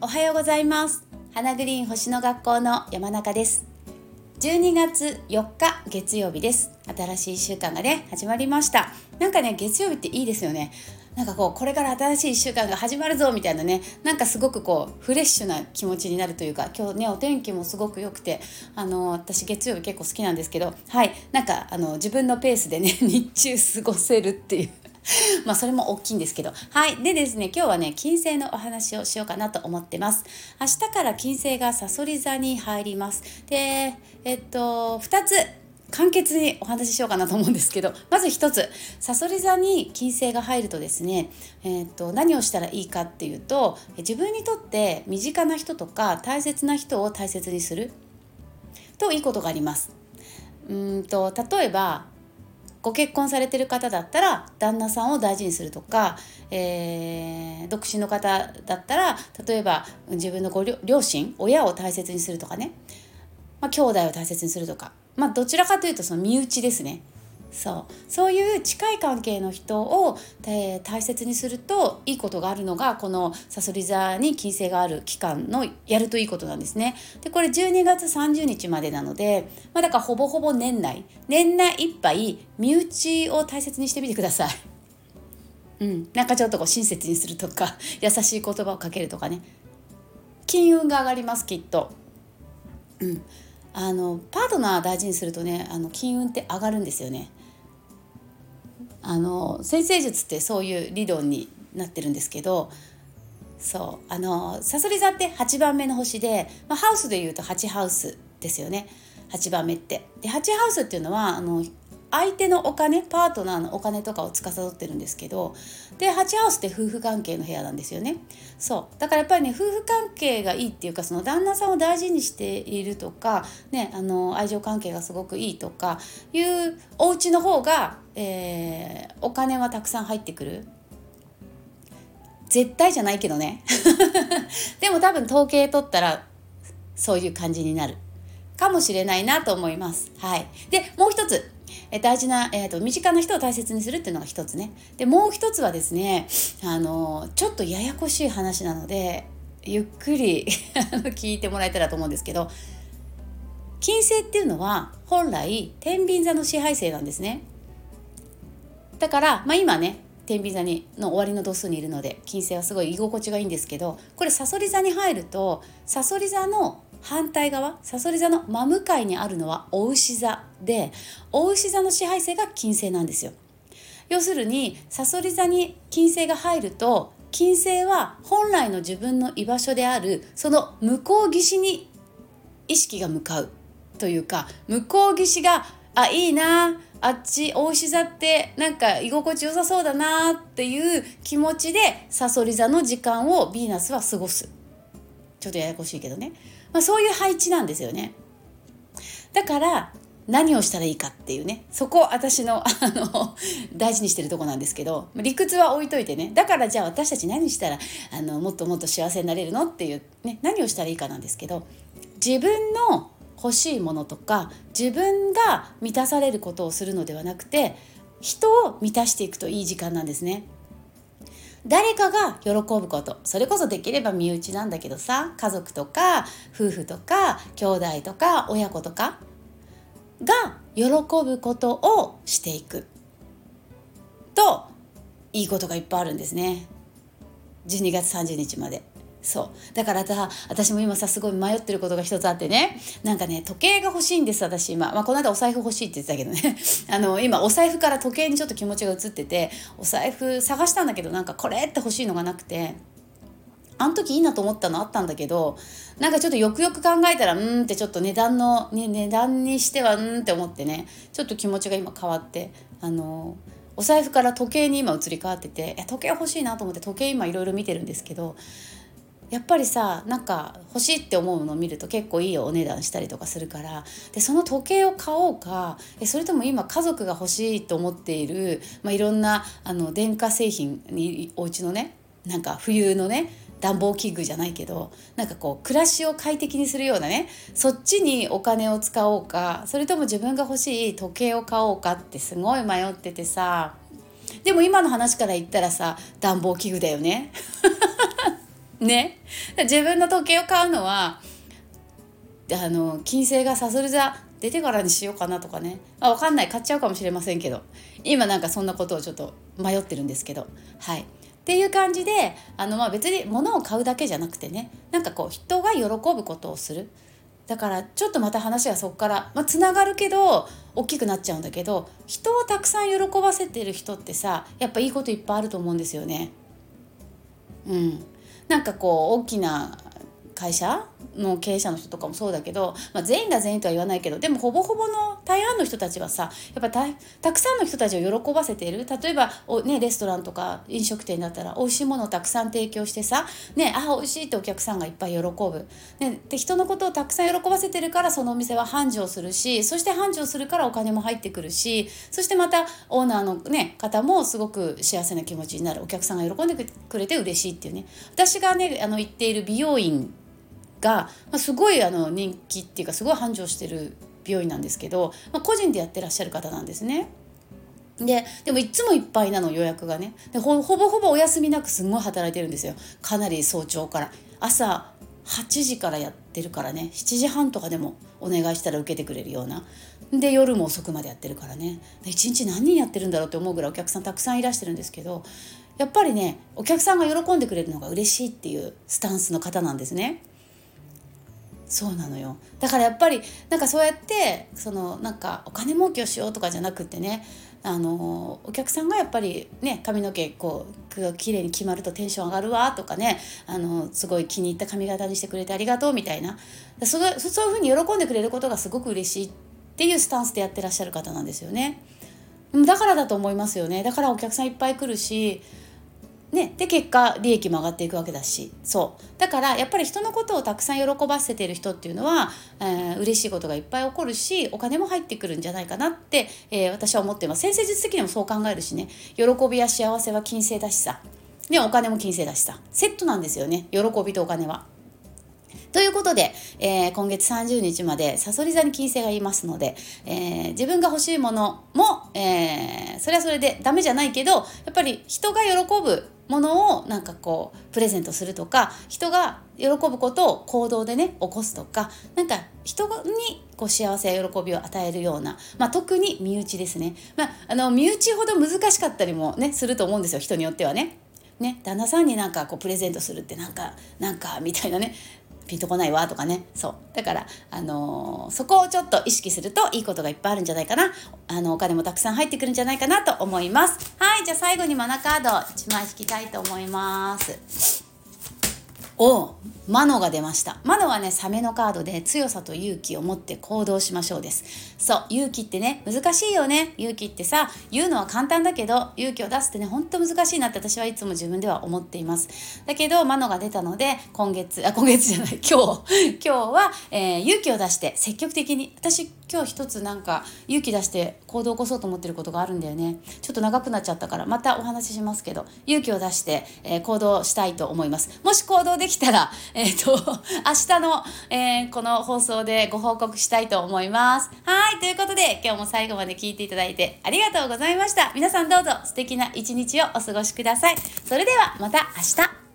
おはようございます。花グリーン星の学校の山中です。12月4日月曜日です。新しい1週間がね始まりました。なんかね月曜日っていいですよね。なんかこうこれから新しい1週間が始まるぞみたいなねなんかすごくこうフレッシュな気持ちになるというか今日ねお天気もすごく良くてあの私月曜日結構好きなんですけどはいなんかあの自分のペースでね 日中過ごせるっていう まあそれも大きいんですけど。はい。でですね、今日はね、金星のお話をしようかなと思ってます。明日から金星がさそり座に入ります。で、えっと、2つ簡潔にお話ししようかなと思うんですけど まず1つさそり座に金星が入るとですね、えーと、何をしたらいいかっていうと自分にとって身近な人とか大切な人を大切にするといいことがあります。うんと例えばご結婚されてる方だったら旦那さんを大事にするとか、えー、独身の方だったら例えば自分のご両親親を大切にするとかね、まあ、兄弟を大切にするとか、まあ、どちらかというとその身内ですね。そうそういう近い関係の人を、えー、大切にするといいことがあるのがこのさそり座に金星がある期間のやるといいことなんですね。でこれ12月30日までなので、まあ、だからほぼほぼ年内年内いっぱい身内を大切にしてみてください。うん、なんかちょっとこう親切にするとか 優しい言葉をかけるとかね金運が上がりますきっと。うんあのパートナー大事にするとねあの金運って上がるんですよね。あの先生術ってそういう理論になってるんですけどそうあのさそり座って8番目の星で、まあ、ハウスでいうと8ハウスですよね8番目って。で8ハウスっていうのはあの相手のお金パートナーのお金とかを司ってるんですけどでハチハウスって夫婦関係の部屋なんですよね。そう。だからやっぱりね夫婦関係がいいっていうかその旦那さんを大事にしているとか、ね、あの愛情関係がすごくいいとかいうお家の方が、えー、お金はたくさん入ってくる。絶対じゃないけどね。でも多分統計取ったらそういう感じになる。かもしれないなと思います。はい、でもう一つ。え大事な、えーと、身近な人を大切にするっていうのが一つね。でもう一つはですねあのちょっとややこしい話なのでゆっくり 聞いてもらえたらと思うんですけど金星っていうのは本来天秤座の支配星なんですね。だから、まあ、今ね天秤座にの終わりの度数にいるので金星はすごい居心地がいいんですけどこれさそり座に入るとさそり座の反対側さそり座の真向かいにあるのはお牛座でお牛座の支配性が金星なんですよ。要するにさそり座に金星が入ると金星は本来の自分の居場所であるその向こう岸に意識が向かうというか向こう岸があいいな。あっち大牛座ってなんか居心地よさそうだなっていう気持ちでさそり座の時間をヴィーナスは過ごす。ちょっとややこしいけどね。まあ、そういう配置なんですよね。だから何をしたらいいかっていうね。そこ私のあの大事にしてるとこなんですけど理屈は置いといてね。だからじゃあ私たち何したらあのもっともっと幸せになれるのっていう、ね、何をしたらいいかなんですけど自分の欲しいものとか自分が満たされることをするのではなくて人を満たしていくといい時間なんですね。誰かが喜ぶことそれこそできれば身内なんだけどさ家族とか夫婦とか兄弟とか親子とかが喜ぶことをしていくといいことがいっぱいあるんですね12月30日まで。そう。だからさ私も今さすごい迷ってることが一つあってね。なんかね時計が欲しいんです私今、まあ、この間お財布欲しいって言ってたけどね。あの今お財布から時計にちょっと気持ちが移っててお財布探したんだけどなんかこれって欲しいのがなくて。あの時いいなと思ったのあったんだけどなんかちょっとよくよく考えたらうんってちょっと値段の、ね、値段にしてはうんって思ってね。ちょっと気持ちが今変わってあのお財布から時計に今移り変わってて時計欲しいなと思って時計今いろいろ見てるんですけどやっぱりさなんか欲しいって思うのを見ると結構いいお値段したりとかするからでその時計を買おうかえそれとも今家族が欲しいと思っている、まあ、いろんなあの電化製品にお家のねなんか冬のね暖房器具じゃないけどなんかこう暮らしを快適にするようなねそっちにお金を使おうかそれとも自分が欲しい時計を買おうかってすごい迷っててさでも今の話から言ったらさ暖房器具だよね。ね。自分の時計を買うのはあの金星がさそり座出てからにしようかなとかね、まあ、分かんない。買っちゃうかもしれませんけど。今なんかそんなことをちょっと迷ってるんですけど。はい。っていう感じであのまあ別に物を買うだけじゃなくてね。なんかこう人が喜ぶことをする。だからちょっとまた話がそこからまあ、つながるけど大きくなっちゃうんだけど人をたくさん喜ばせてる人ってさやっぱいいこといっぱいあると思うんですよね。うん、なんかこう大きな会社の経営者の人とかもそうだけど、まあ、全員が全員とは言わないけどでもほぼほぼの大半の人たちはさやっぱたくさんの人たちを喜ばせている。例えばお、ね、レストランとか飲食店だったら美味しいものをたくさん提供してさ、ね、あ美味しいってお客さんがいっぱい喜ぶ、ね、で人のことをたくさん喜ばせてるからそのお店は繁盛するしそして繁盛するからお金も入ってくるしそしてまたオーナーの、ね、方もすごく幸せな気持ちになる。お客さんが喜んでくれて嬉しいっていうね。私がねあの行っている美容院が、まあ、すごいあの人気っていうかすごい繁盛してる美容院なんですけど、まあ、個人でやってらっしゃる方なんですね。ででもいつもいっぱいなの予約がね。でほぼほぼお休みなくすごい働いてるんですよ。かなり早朝から。朝8時からやってるからね。7時半とかでもお願いしたら受けてくれるような。で夜も遅くまでやってるからね。一日何人やってるんだろうって思うぐらいお客さんたくさんいらしてるんですけどやっぱりねお客さんが喜んでくれるのが嬉しいっていうスタンスの方なんですね。そうなのよ。だからやっぱりなんかそうやってそのなんかお金儲けをしようとかじゃなくってねあのお客さんがやっぱりね髪の毛こう綺麗に決まるとテンション上がるわとかねあのすごい気に入った髪型にしてくれてありがとうみたいな。そそういうふうに喜んでくれることがすごく嬉しいっていうスタンスでやってらっしゃる方なんですよね。だからだと思いますよね。だからお客さんいっぱい来るしね、で結果利益も上がっていくわけだし。そう。だからやっぱり人のことをたくさん喜ばせている人っていうのは、えー、嬉しいことがいっぱい起こるしお金も入ってくるんじゃないかなって、えー、私は思っています。先生術的にもそう考えるしね。喜びや幸せは金星だしさ。でお金も金星だしさ。セットなんですよね。喜びとお金は。ということで、えー、今月30日までさそり座に金星がいますので、えー、自分が欲しいものも、えー、それはそれでダメじゃないけどやっぱり人が喜ぶものをなんかこうプレゼントするとか人が喜ぶことを行動でね起こすとかなんか人にこう幸せや喜びを与えるような、まあ、特に身内ですね、まあ、あの身内ほど難しかったりもねすると思うんですよ人によってはね。ね、旦那さんになんかこうプレゼントするってなんかなんかみたいなねピンとこないわとかね。そう。だから、あのー、そこをちょっと意識するといいことがいっぱいあるんじゃないかな。あのお金もたくさん入ってくるんじゃないかなと思います。はいじゃあ最後にマナカード1枚引きたいと思います。おマノが出ました。マノはねサメのカードで強さと勇気を持って行動しましょうです。そう勇気ってね難しいよね。勇気ってさ言うのは簡単だけど勇気を出すってねほんと難しいなって私はいつも自分では思っています。だけどマノが出たので今月あ今月じゃない。今日。今日は、えー、勇気を出して積極的に。私今日一つなんか勇気出して行動を起こそうと思ってることがあるんだよね。ちょっと長くなっちゃったからまたお話ししますけど勇気を出して、えー、行動したいと思います。もし行動できたらえっ、ー、と明日の、えー、この放送でご報告したいと思います。はいということで今日も最後まで聞いていただいてありがとうございました。皆さんどうぞ素敵な一日をお過ごしください。それではまた明日。